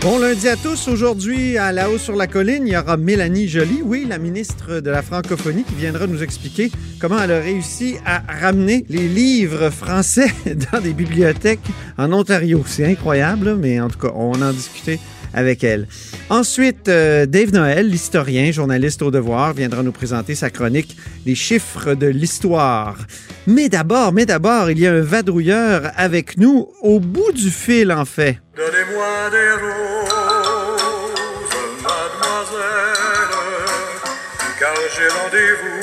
Bon lundi à tous. Aujourd'hui, à La Haut sur la Colline, il y aura Mélanie Joly, oui, la ministre de la Francophonie, qui viendra nous expliquer comment elle a réussi à ramener les livres français dans des bibliothèques en Ontario. C'est incroyable, mais en tout cas, on en discutait avec elle. Ensuite, euh, Dave Noël, l'historien, journaliste au devoir, viendra nous présenter sa chronique Les chiffres de l'histoire. Mais d'abord, mais d'abord, il y a un vadrouilleur avec nous au bout du fil, en fait. J'ai rendez-vous,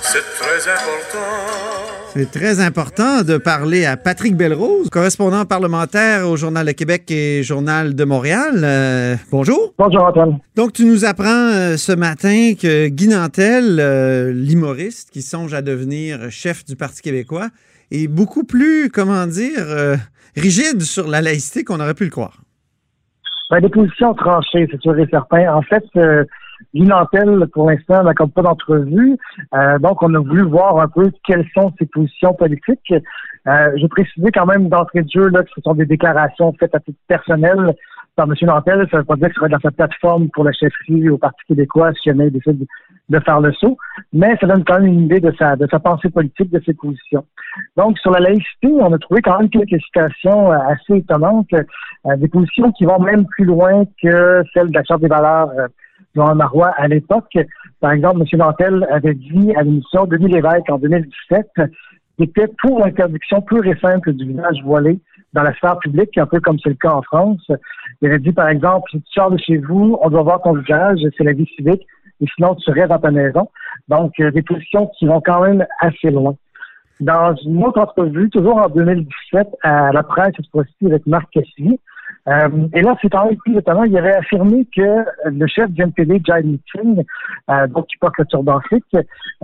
c'est très important. C'est très important de parler à Patrick Belrose, correspondant parlementaire au Journal de Québec et Journal de Montréal. Euh, bonjour. Bonjour Antoine. Donc, tu nous apprends euh, ce matin que Guy Nantel, euh, l'humoriste qui songe à devenir chef du Parti québécois, est beaucoup plus, comment dire, euh, rigide sur la laïcité qu'on aurait pu le croire. Ben, des positions tranchées, c'est sûr et certain. En fait, euh, Guy Nantel, pour l'instant, n'accorde pas d'entrevue. Euh, donc, on a voulu voir un peu quelles sont ses positions politiques. Euh, je précisais quand même d'entrée de jeu là, que ce sont des déclarations faites à titre personnel par M. Nantel. Ça ne veut pas dire que ce serait dans sa plateforme pour la chefferie au Parti québécois si jamais il décide de faire le saut. Mais ça donne quand même une idée de sa, de sa pensée politique, de ses positions. Donc, sur la laïcité, on a trouvé quand même quelques citations euh, assez étonnantes, euh, des positions qui vont même plus loin que celles de la Charte des valeurs euh, Jean Marois à l'époque. Par exemple, M. Nantel avait dit à l'émission de Lévesque en 2017 qu'il était pour l'interdiction pure et simple du visage voilé dans la sphère publique, un peu comme c'est le cas en France. Il avait dit, par exemple, si tu sors de chez vous, on doit voir ton visage, c'est la vie civique, et sinon tu restes dans ta maison. Donc, euh, des positions qui vont quand même assez loin. Dans une autre entrevue, toujours en 2017, à la presse, cette fois-ci avec Marc Cassidy, euh, et là, c'est quand même plus étonnant. Il avait affirmé que le chef du NPD, Jai Meeting, euh, donc qui porte le turban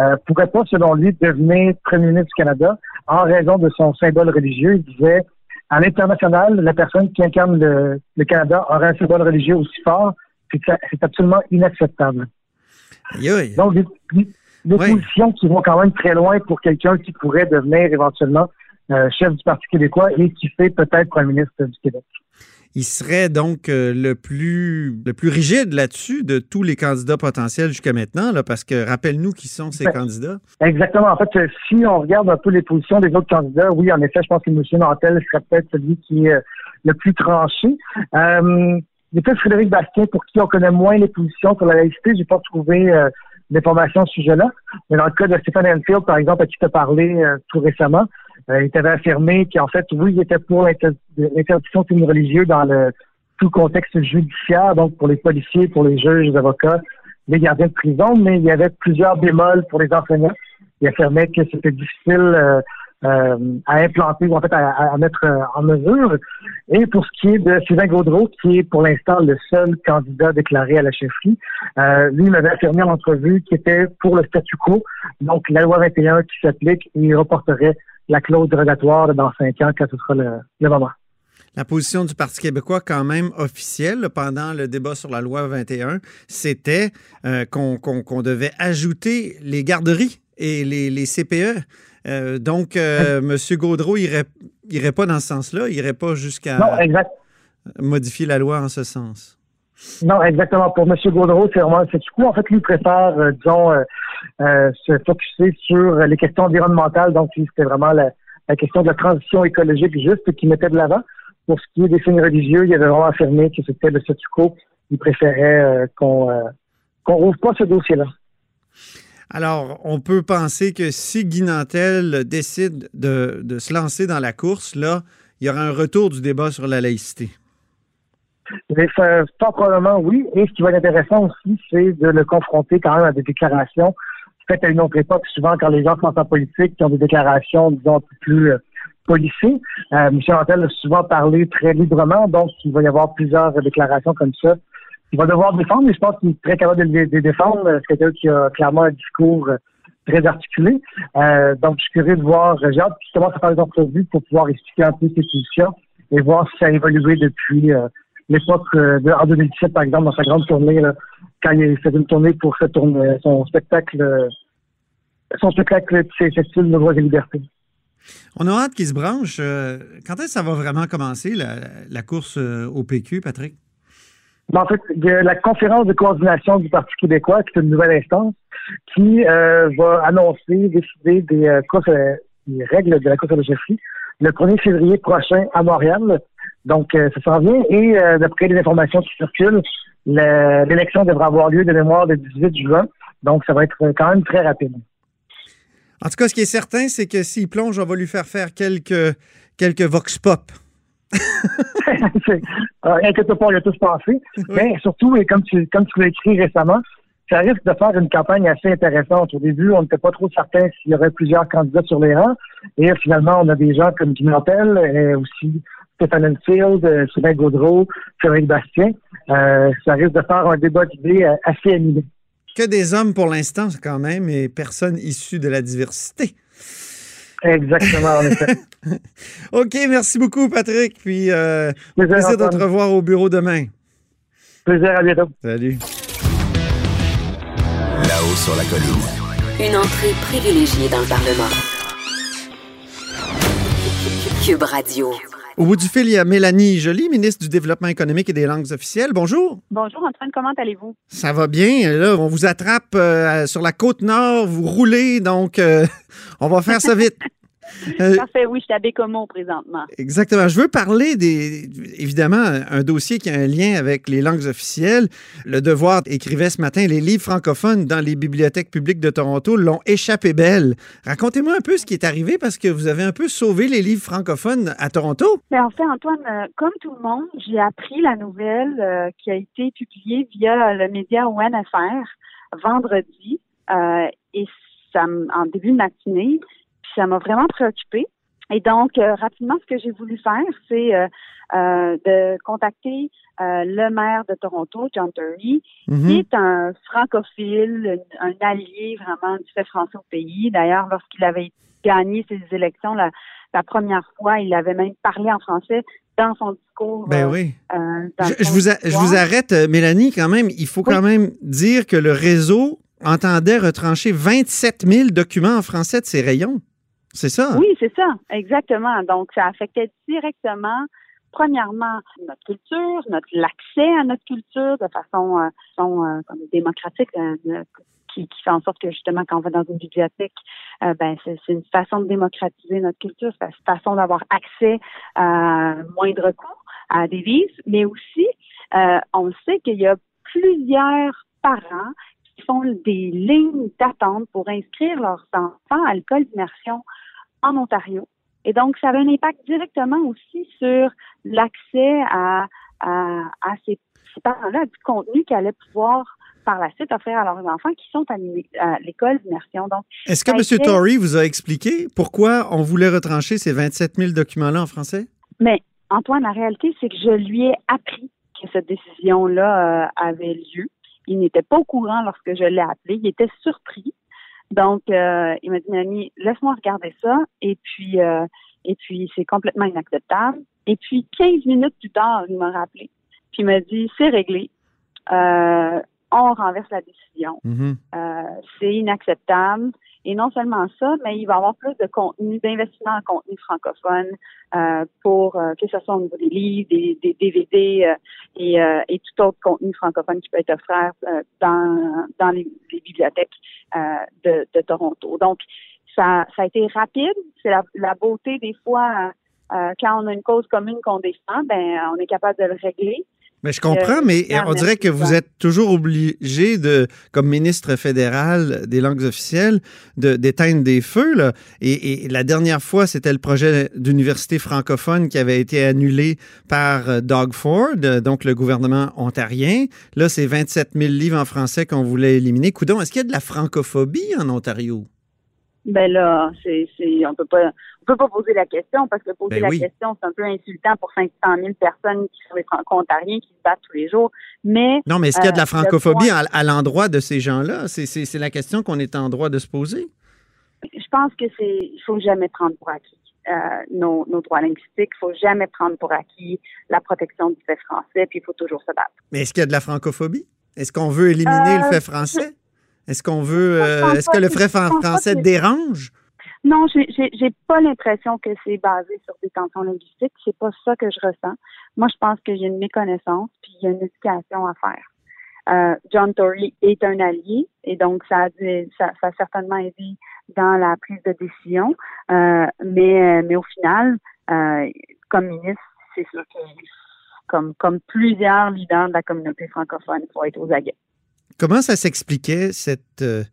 euh, pourrait pas, selon lui, devenir premier ministre du Canada en raison de son symbole religieux. Il disait, à l'international, la personne qui incarne le, le Canada aura un symbole religieux aussi fort. C'est c'est absolument inacceptable. Donc, des, des Oui. positions qui vont quand même très loin pour quelqu'un qui pourrait devenir éventuellement euh, chef du Parti québécois et qui fait peut-être premier ministre du Québec. Il serait donc euh, le plus le plus rigide là-dessus de tous les candidats potentiels jusqu'à maintenant, là, parce que rappelle-nous qui sont ces Ben, candidats. Exactement. En fait, euh, si on regarde un peu les positions des autres candidats, oui, en effet, je pense que M. Nantel serait peut-être celui qui est euh, le plus tranché. Euh, il y a peut-être Frédéric Bastien, pour qui on connaît moins les positions sur la laïcité. J'ai pas trouvé euh, d'informations à ce sujet-là. Mais dans le cas de Stephen Enfield, par exemple, à qui tu as parlé euh, tout récemment, il avait affirmé qu'en fait, oui, il était pour l'inter- l'interdiction de signes religieux dans le tout contexte judiciaire, donc pour les policiers, pour les juges, les avocats, les gardiens de prison, mais il y avait plusieurs bémols pour les enseignants. Il affirmait que c'était difficile euh, euh, à implanter ou en fait à, à mettre euh, en mesure. Et pour ce qui est de Sylvain Gaudreau, qui est pour l'instant le seul candidat déclaré à la chefferie, euh, lui m'avait affirmé en entrevue qu'il était pour le statu quo, donc la loi 21 qui s'applique et il reporterait la clause dérogatoire dans cinq ans quand ce sera le, le moment. La position du Parti québécois, quand même officielle, pendant le débat sur la loi 21, c'était euh, qu'on devait ajouter les garderies et les, les CPE. Euh, donc, euh, M. Gaudreau irait, irait pas dans ce sens-là, il irait pas jusqu'à modifier la loi en ce sens. Non, exactement. Pour M. Gaudreau, c'est vraiment c'est du coup, en fait, lui préfère, euh, disons, euh, euh, se focuser sur les questions environnementales. Donc, c'était vraiment la, question de la transition écologique juste qui mettait de l'avant. Pour ce qui est des signes religieux, il avait vraiment affirmé que c'était le statu quo. Il préférait qu'on qu'on rouvre pas ce dossier-là. Alors, on peut penser que si Guy Nantel décide de, de se lancer dans la course, là, il y aura un retour du débat sur la laïcité. Mais fort probablement, oui. Et ce qui va être intéressant aussi, c'est de le confronter quand même à des déclarations faites à une autre époque, souvent quand les gens sont en politique, qui ont des déclarations, disons, plus euh, policées. Euh, Antel a souvent parlé très librement, donc il va y avoir plusieurs déclarations comme ça. Il va devoir défendre, mais je pense qu'il est très capable de les défendre. C'est quelqu'un qui a clairement un discours euh, très articulé. Euh, donc, je suis curieux de voir, j'ai hâte qu'il commence à faire pour pouvoir expliquer un peu ses positions et voir si ça a évolué depuis euh, l'époque euh, de, en 2017, par exemple, dans sa grande tournée, là, quand il fait une tournée pour cette tournée, son spectacle, euh, son spectacle, c'est style de voix et liberté. On a hâte qu'il se branche. Euh, quand est-ce que ça va vraiment commencer, la, la course au PQ, Patrick? Ben, en fait, il y a la conférence de coordination du Parti québécois, qui est une nouvelle instance, qui euh, va annoncer, décider des, euh, courses, euh, des règles de la course à la le 1er février prochain à Montréal. Donc, euh, ça s'en vient. Et euh, d'après les informations qui circulent, le- l'élection devra avoir lieu de mémoire le 18 juin. Donc, ça va être quand même très rapide. En tout cas, ce qui est certain, c'est que s'il plonge, on va lui faire faire quelques, quelques vox pop. Euh, inquiète pas, on y a tous pensé. Mais surtout, et comme tu, comme tu l'as écrit récemment, ça risque de faire une campagne assez intéressante. Au début, on n'était pas trop certain s'il y aurait plusieurs candidats sur les rangs. Et euh, finalement, on a des gens comme Guy Nantel, et aussi Stéphane Enfield, euh, Sylvain Gaudreau, Frédéric Bastien. Euh, ça risque de faire un débat d'idées euh, assez animé. Que des hommes pour l'instant, quand même, et personne issu de la diversité. Exactement, en effet. OK, merci beaucoup, Patrick. Puis, euh, Plaisir, plaisir de te revoir au bureau demain. Plaisir, à bientôt. Salut. Là-haut sur la colline. Une entrée privilégiée dans le Parlement. Cube Radio. Au bout du fil, il y a Mélanie Joly, ministre du Développement économique et des langues officielles. Bonjour. Bonjour Antoine, comment allez-vous? Ça va bien. Là, on vous attrape euh, sur la côte nord, vous roulez, donc euh, on va faire ça vite. Euh, Parfait, oui, je suis à Bécomo présentement. Exactement. Je veux parler des, évidemment, un dossier qui a un lien avec les langues officielles. Le Devoir écrivait ce matin, les livres francophones dans les bibliothèques publiques de Toronto l'ont échappé belle. Racontez-moi un peu ce qui est arrivé parce que vous avez un peu sauvé les livres francophones à Toronto. Mais en fait, Antoine, euh, comme tout le monde, j'ai appris la nouvelle euh, qui a été publiée via le média ONFR vendredi euh, et ça, en début de matinée, ça m'a vraiment préoccupée. Et donc, euh, rapidement, ce que j'ai voulu faire, c'est euh, euh, de contacter le maire de Toronto, John Terry, Mhm. qui est un francophile, un un allié vraiment du fait français au pays. D'ailleurs, lorsqu'il avait gagné ses élections la, la première fois, il avait même parlé en français dans son discours. Ben oui. dans Je, vous a- je histoire. vous arrête, Mélanie, quand même. Il faut quand même dire que le réseau entendait retrancher 27 000 documents en français de ses rayons. C'est ça? Oui, c'est ça, exactement. Donc, ça affectait directement, premièrement, notre culture, notre l'accès à notre culture de façon, euh, euh, démocratique, euh, de- qui, qui fait en sorte que justement, quand on va dans une bibliothèque, euh, ben c'est une façon de démocratiser notre culture, c'est une façon d'avoir accès à moindre coût à des livres, mais aussi, euh, on sait qu'il y a plusieurs parents qui font des lignes d'attente pour inscrire leurs enfants à l'école d'immersion en Ontario. Et donc, ça avait un impact directement aussi sur l'accès à, à, à ces, ces parents-là, du contenu qu'ils allaient pouvoir par la suite offrir à leurs enfants qui sont à, l'école d'immersion. Donc, Est-ce que a M. été- Tory vous a expliqué pourquoi on voulait retrancher ces 27 000 documents-là en français? mais Antoine, la réalité, c'est que je lui ai appris que cette décision-là euh, avait lieu. Il n'était pas au courant lorsque je l'ai appelé. Il était surpris. Donc, euh, il m'a dit, Mélanie, laisse-moi regarder ça. Et puis, euh, et puis, c'est complètement inacceptable. Et puis, 15 minutes plus tard, il m'a rappelé. Puis, il m'a dit, c'est réglé. Euh, on renverse la décision. Mhm. Euh, c'est inacceptable. Et non seulement ça, mais il va y avoir plus de contenu, d'investissement en contenu francophone euh, pour euh, que ce soit au niveau des livres, des, des DVD euh, et, euh, et tout autre contenu francophone qui peut être offert euh, dans, dans les, les bibliothèques euh, de, de Toronto. Donc, ça, ça a été rapide. C'est la, la beauté des fois euh, quand on a une cause commune qu'on défend, ben on est capable de le régler. Mais je comprends, Euh, mais on dirait que vous êtes toujours obligé de, comme ministre fédéral des langues officielles, de d'éteindre des feux. Là. Et, et la dernière fois, c'était le projet d'université francophone qui avait été annulé par euh, Doug Ford, donc le gouvernement ontarien. Là, c'est 27 000 livres en français qu'on voulait éliminer. Coudon, est-ce qu'il y a de la francophobie en Ontario? Ben là, c'est, on peut pas, on peut pas poser la question parce que poser Ben la oui. question, c'est un peu insultant pour 500 000 personnes qui sont des franco-ontariens qui se battent tous les jours. Mais Non, mais est-ce qu'il y a de la Euh, le francophobie à, à l'endroit de ces gens-là? C'est- la question qu'on est en droit de se poser. je pense que c'est, il faut jamais prendre pour acquis euh, nos, nos droits linguistiques. Il faut jamais prendre pour acquis la protection du fait français. Puis il faut toujours se battre. Mais est-ce qu'il y a de la francophobie? Est-ce qu'on veut éliminer le Euh, fait français? Est-ce qu'on veut. Euh, Est-ce que le fait français que- dérange? Non, j'ai, pas l'impression que c'est basé sur des tensions linguistiques. C'est pas ça que je ressens. Moi, je pense qu'il y a une méconnaissance puis il y a une éducation à faire. Euh, John Tory est un allié et donc ça a, dû- ça, ça a certainement aidé dans la prise de décision. Euh, mais, mais au final, euh, comme ministre, c'est sûr que comme, comme plusieurs leaders de la communauté francophone, il faut être aux aguets. Comment ça s'expliquait, cette, euh,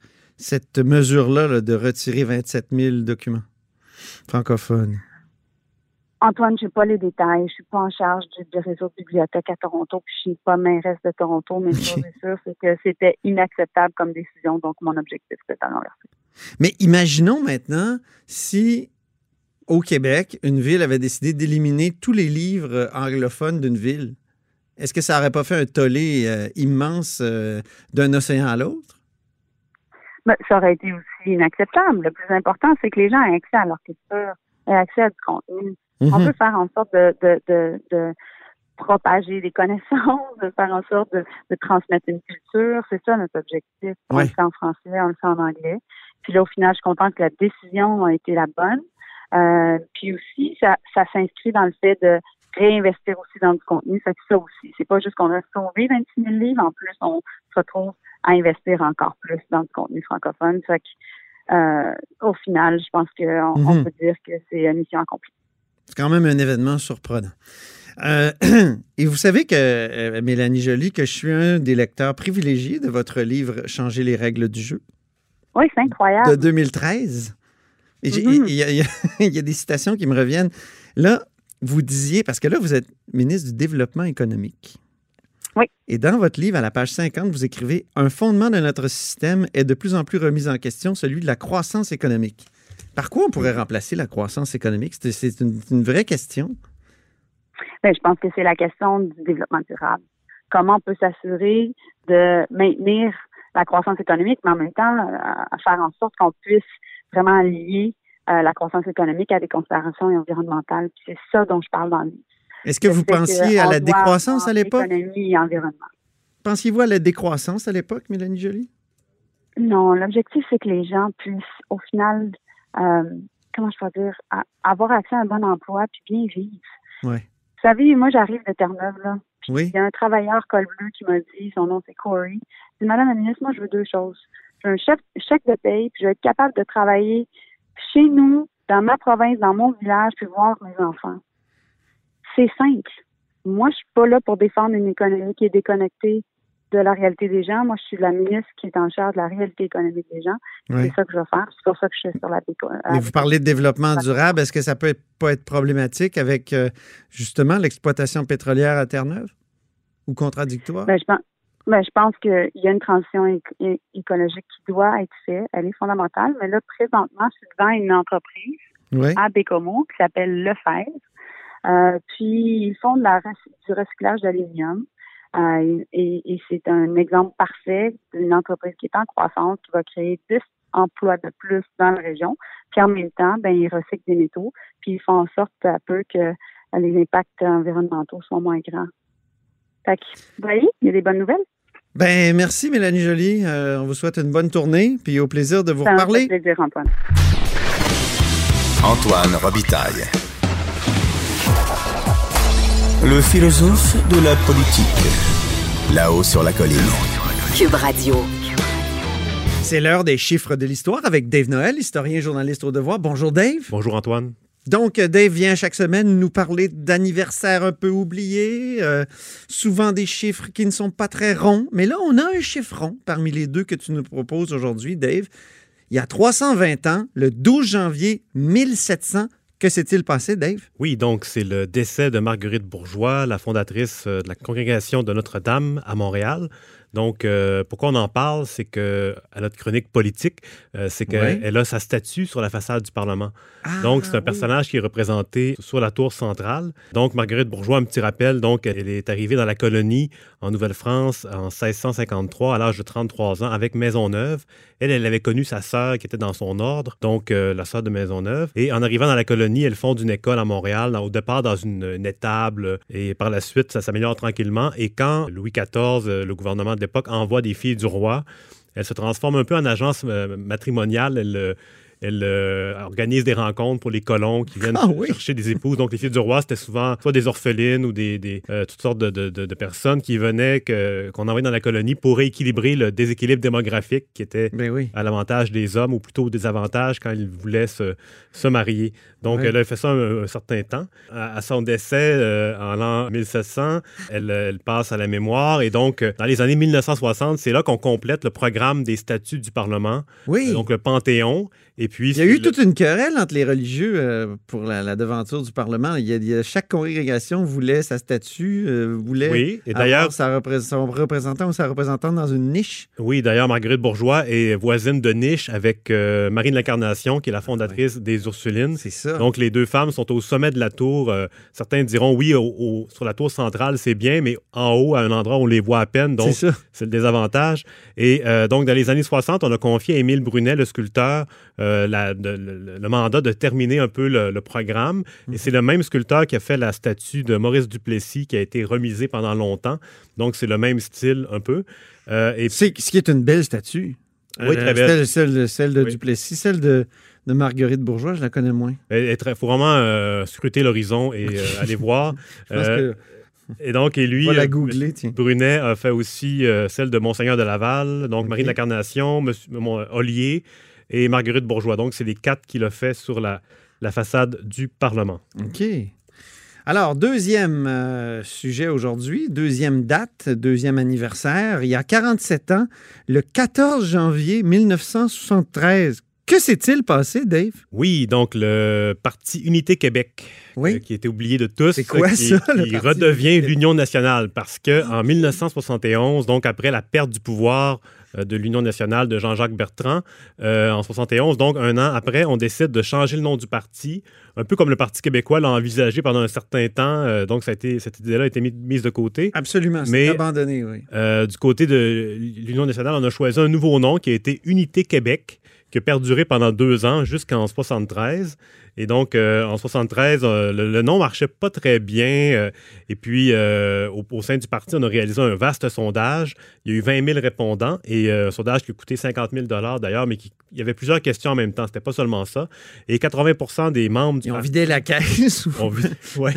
cette mesure-là là, de retirer 27 000 documents francophones? Antoine, je n'ai pas les détails. Je suis pas en charge du, du réseau de bibliothèques à Toronto, puis je suis pas mairesse de Toronto, mais ce que c'est sûr, c'est que c'était inacceptable comme décision, donc mon objectif, c'était à l'inverser. Mais imaginons maintenant si, au Québec, une ville avait décidé d'éliminer tous les livres euh, anglophones d'une ville. Est-ce que ça n'aurait pas fait un tollé euh, immense euh, d'un océan à l'autre? Mais ça aurait été aussi inacceptable. Le plus important, c'est que les gens aient accès à leur culture, aient accès à du contenu. On Mhm. peut faire en sorte de, de, de, de propager des connaissances, de faire en sorte de, de transmettre une culture. C'est ça notre objectif. On le fait en français, on le fait en anglais. Puis là, au final, je suis contente que la décision a été la bonne. Euh, puis aussi, ça, ça s'inscrit dans le fait de réinvestir aussi dans du contenu. Fait que ça aussi, c'est pas juste qu'on a sauvé 26 000 livres, en plus, on se retrouve à investir encore plus dans du contenu francophone. Fait que, euh, au final, je pense qu'on on Mhm. peut dire que c'est une mission accomplie. C'est quand même un événement surprenant. Euh, et vous savez que, euh, Mélanie Joly, que je suis un des lecteurs privilégiés de votre livre Changer les règles du jeu Oui, c'est incroyable. de 2013. Et j'ai- Mhm. y, y il y a des citations qui me reviennent. Là, vous disiez, parce que là, vous êtes ministre du Développement économique. Oui. Et dans votre livre, à la page 50, vous écrivez Un fondement de notre système est de plus en plus remis en question, celui de la croissance économique. Par quoi on pourrait remplacer la croissance économique? C'est- une, une vraie question. Ben, je pense que c'est la question du développement durable. Comment on peut s'assurer de maintenir la croissance économique, mais en même temps, euh, à faire en sorte qu'on puisse vraiment lier euh, la croissance économique à des considérations environnementales. C'est ça dont je parle dans le livre. Est-ce que vous pensiez à la décroissance à l'époque? Économie et environnement. Pensiez-vous à la décroissance à l'époque, Mélanie Joly? Non, l'objectif, c'est que les gens puissent, au final, euh, comment je peux dire, avoir accès à un bon emploi puis bien vivre. Oui. Vous savez, moi, j'arrive de Terre-Neuve, là. Oui. il y a un travailleur col bleu qui m'a dit, son nom c'est Corey. Il dit, Madame la ministre, moi, je veux deux choses. Je veux un chèque, chèque de paye, puis je veux être capable de travailler chez nous, dans ma province, dans mon village, puis voir mes enfants. C'est simple. Moi, je suis pas là pour défendre une économie qui est déconnectée de la réalité des gens. Moi, je suis la ministre qui est en charge de la réalité économique des gens. Oui. C'est ça que je vais faire. C'est pour ça que je suis sur la déco- Mais vous parlez de développement durable. Est-ce que ça peut être- pas être problématique avec euh, justement l'exploitation pétrolière à Terre-Neuve? Ou contradictoire? Ben, je pense, ben, je pense qu'il y a une transition écologique qui doit être faite. Elle est fondamentale. Mais là, présentement, je suis devant une entreprise oui. à Bécomo qui s'appelle Lefebvre. Euh, puis, ils font de la, rec- du recyclage d'aluminium. Euh, et, et c'est un exemple parfait d'une entreprise qui est en croissance, qui va créer 10 emplois de plus dans la région. Puis en même temps, ben, ils recyclent des métaux, puis ils font en sorte peu à peu que les impacts environnementaux soient moins grands. Fait que, vous voyez, il y a des bonnes nouvelles. Ben, merci, Mélanie Joly. Euh, on vous souhaite une bonne tournée, puis au plaisir de vous Ça reparler. plaisir, Antoine. Antoine Robitaille. Le philosophe de la politique. Là-haut sur la colline. Cube Radio. C'est l'heure des chiffres de l'histoire avec Dave Noël, historien et journaliste au devoir. Bonjour, Dave. Bonjour Antoine. Donc, Dave vient chaque semaine nous parler d'anniversaires un peu oubliés, euh, souvent des chiffres qui ne sont pas très ronds. Mais là, on a un chiffre rond parmi les deux que tu nous proposes aujourd'hui, Dave. Il y a 320 ans, le 12 janvier 1700, que s'est-il passé, Dave? Oui, donc c'est le décès de Marguerite Bourgeois, la fondatrice euh, de la congrégation de Notre-Dame à Montréal. Donc, euh, pourquoi on en parle, c'est que à notre chronique politique, euh, c'est qu'elle a sa statue sur la façade du Parlement. Ah, donc, c'est un oui. personnage qui est représenté sur la tour centrale. Donc, Marguerite Bourgeois, un petit rappel, donc, elle est arrivée dans la colonie en Nouvelle-France en 1653 à l'âge de 33 ans avec Maisonneuve. Elle, elle avait connu sa sœur qui était dans son ordre, donc euh, la sœur de Maisonneuve. Et en arrivant dans la colonie, elle fonde une école à Montréal, dans- au départ dans une, une étable, et par la suite, ça s'améliore tranquillement. Et quand Louis XIV, le gouvernement de l'époque, envoie des filles du roi, elle se transforme un peu en agence euh, matrimoniale. Euh, elle euh, organise des rencontres pour les colons qui viennent Ah oui. chercher des épouses. Donc, les filles du roi, c'était souvent soit des orphelines ou des, des, euh, toutes sortes de, de- de- de personnes qui venaient, qu'on envoyait dans la colonie pour rééquilibrer le déséquilibre démographique qui était Ben oui. à l'avantage des hommes ou plutôt au désavantage quand ils voulaient se, se marier. Donc, elle a fait ça un, un certain temps. À, à son décès euh, en l'an 1700, elle, elle passe à la mémoire. Et donc, dans les années 1960, c'est là qu'on complète le programme des statuts du Parlement, Oui. Donc le Panthéon. Et puis, Il y a eu toute une querelle entre les religieux euh, pour la, la devanture du Parlement. Il y a, il y a- chaque congrégation voulait sa statue, euh, voulait Oui, et d'ailleurs- sa repré- son représentant ou sa représentante dans une niche. Oui, d'ailleurs, Marguerite Bourgeois est voisine de niche avec euh, Marie de l'Incarnation, qui est la fondatrice des Ursulines. C'est ça. Donc, les deux femmes sont au sommet de la tour. Certains diront, oui, au- au- sur la tour centrale, c'est bien, mais en haut, à un endroit où on les voit à peine. Donc, c'est ça. c'est le désavantage. Et donc, dans les années 60, on a confié à Émile Brunet, le sculpteur, euh, la- de- le, le mandat de terminer un peu le, le programme. Mhm. Et c'est le même sculpteur qui a fait la statue de Maurice Duplessis qui a été remisée pendant longtemps. Donc, c'est le même style un peu. Euh, et C'est ce qui est une belle statue. Oui, très belle. Celle, celle- celle de Oui. Duplessis, celle de, de Marguerite Bourgeois, je la connais moins. Il faut vraiment euh, scruter l'horizon et euh, aller voir. Je pense Euh, et donc, et lui, googler. Brunet a fait aussi celle de Monseigneur de Laval, donc Marie de l'Incarnation, Monsieur mon, Ollier et Marguerite Bourgeois. Donc, c'est les quatre qu'il a fait sur la, la façade du Parlement. OK. Alors, deuxième euh, sujet aujourd'hui, deuxième date, deuxième anniversaire. Il y a 47 ans, le 14 janvier 1973. Que s'est-il passé, Dave? Oui, donc le Parti Unité Québec, Oui. euh, qui était oublié de tous, C'est quoi qui, ça, le qui redevient l'Union nationale, parce que en 1971, donc après la perte du pouvoir de l'Union nationale de Jean-Jacques Bertrand, euh, en 71, donc un an après, on décide de changer le nom du parti, un peu comme le Parti québécois l'a envisagé pendant un certain temps. euh, donc ça a été, cette idée-là a été mis- mise de côté. Absolument, c'est Mais- abandonné, oui. Euh, du côté de l'Union nationale, on a choisi un nouveau nom qui a été Unité Québec, qui a perduré pendant deux ans jusqu'en 73. Et donc, euh, en 73, euh, le, le nom marchait pas très bien. euh, et puis, euh, au, au sein du parti, on a réalisé un vaste sondage. Il y a eu 20 000 répondants et un sondage qui a coûté 50 000 d'ailleurs, mais qui- il y avait plusieurs questions en même temps. C'était pas seulement ça. Et 80 des membres du Ils ont parti vidé la caisse. on ouais.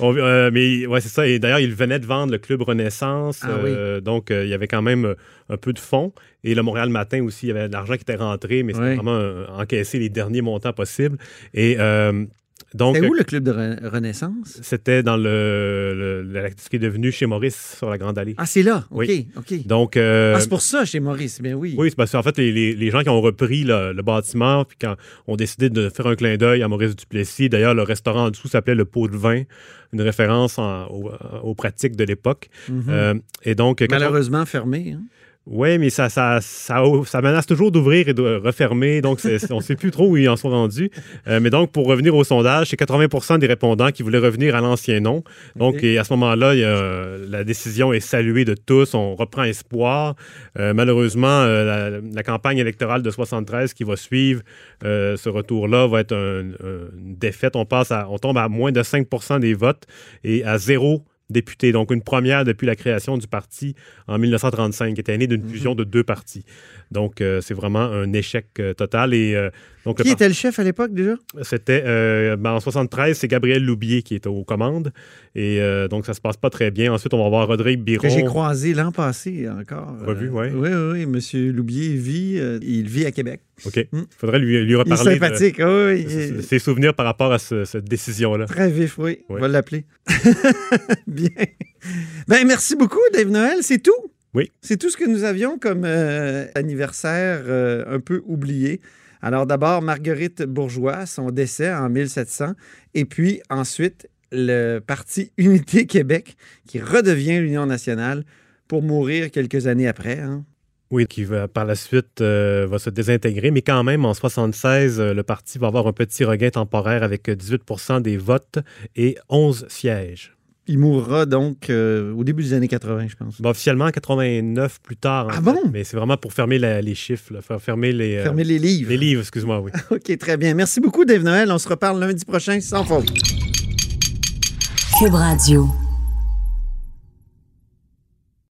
On mais ouais, c'est ça. Et d'ailleurs, il venait de vendre le Club Renaissance. Ah oui. donc, il y avait quand même un peu de fonds. Et le Montréal Matin aussi, il y avait de l'argent qui était rentré, mais c'était Oui. vraiment encaisser les derniers montants possibles. Et euh, donc, C'était où le club de Re- Renaissance? c'était dans le, ce qui est devenu chez Maurice sur la Grande Allée. Ah, c'est là. OK, Oui. OK. Donc, euh, Ah, c'est pour ça, chez Maurice. Bien oui. oui, c'est parce qu'en fait, les, les- les gens qui ont repris le, le bâtiment, puis quand ont décidé de faire un clin d'œil à Maurice Duplessis, d'ailleurs, le restaurant en dessous s'appelait le Pot de vin, une référence en- aux, aux pratiques de l'époque. Mhm. Euh, et donc, on- Malheureusement fermé. hein? Oui, mais ça, ça, ça, ça menace toujours d'ouvrir et de refermer, donc on ne sait plus trop où ils en sont rendus. Euh, mais donc, pour revenir au sondage, c'est 80% des répondants qui voulaient revenir à l'ancien nom. Donc, et à ce moment-là, la décision est saluée de tous, on reprend espoir. Euh, malheureusement, euh, la, la campagne électorale de 73 qui va suivre ce retour-là va être un- un- une défaite. On, passe à, on tombe à moins de 5% des votes et à zéro député, donc une première depuis la création du parti en 1935, qui était né d'une fusion de deux partis. Donc, euh, c'est vraiment un échec euh, total. Et euh, Donc, Qui était le chef à l'époque déjà? C'était euh, ben, en 73, c'est Gabriel Loubier qui est aux commandes. Et euh, donc, ça se passe pas très bien. Ensuite, on va voir Rodrigue Biron. Que j'ai croisé l'an passé encore. Revu, Euh, ouais. Oui, oui, oui. M. Loubier vit, euh, il vit à Québec. OK. Mm. faudrait lui, lui Il est reparler de- sympathique, oui, oui. il ses souvenirs par rapport à ce- cette décision-là. Très vif, oui. On Ouais. va l'appeler. Bien. Ben, merci beaucoup, Dave Noël. C'est tout? Oui. C'est tout ce que nous avions comme anniversaire un peu oublié. Alors d'abord, Marguerite Bourgeois, son décès en 1700, et puis ensuite le Parti Unité Québec, qui redevient l'Union nationale pour mourir quelques années après. hein. Oui, qui va par la suite euh, va se désintégrer, mais quand même, en 76, euh, le parti va avoir un petit regain temporaire avec 18% des votes et 11 sièges. Il mourra donc euh, au début des années 80, je pense. Bon, officiellement, en 89 plus tard. Ah fait, bon? Mais c'est vraiment pour fermer la- les chiffres, là, fermer les, euh, Fermez les livres. les livres, excuse-moi, oui. OK, très bien. Merci beaucoup, Dave Noël. On se reparle lundi prochain, sans faute. Cube Radio.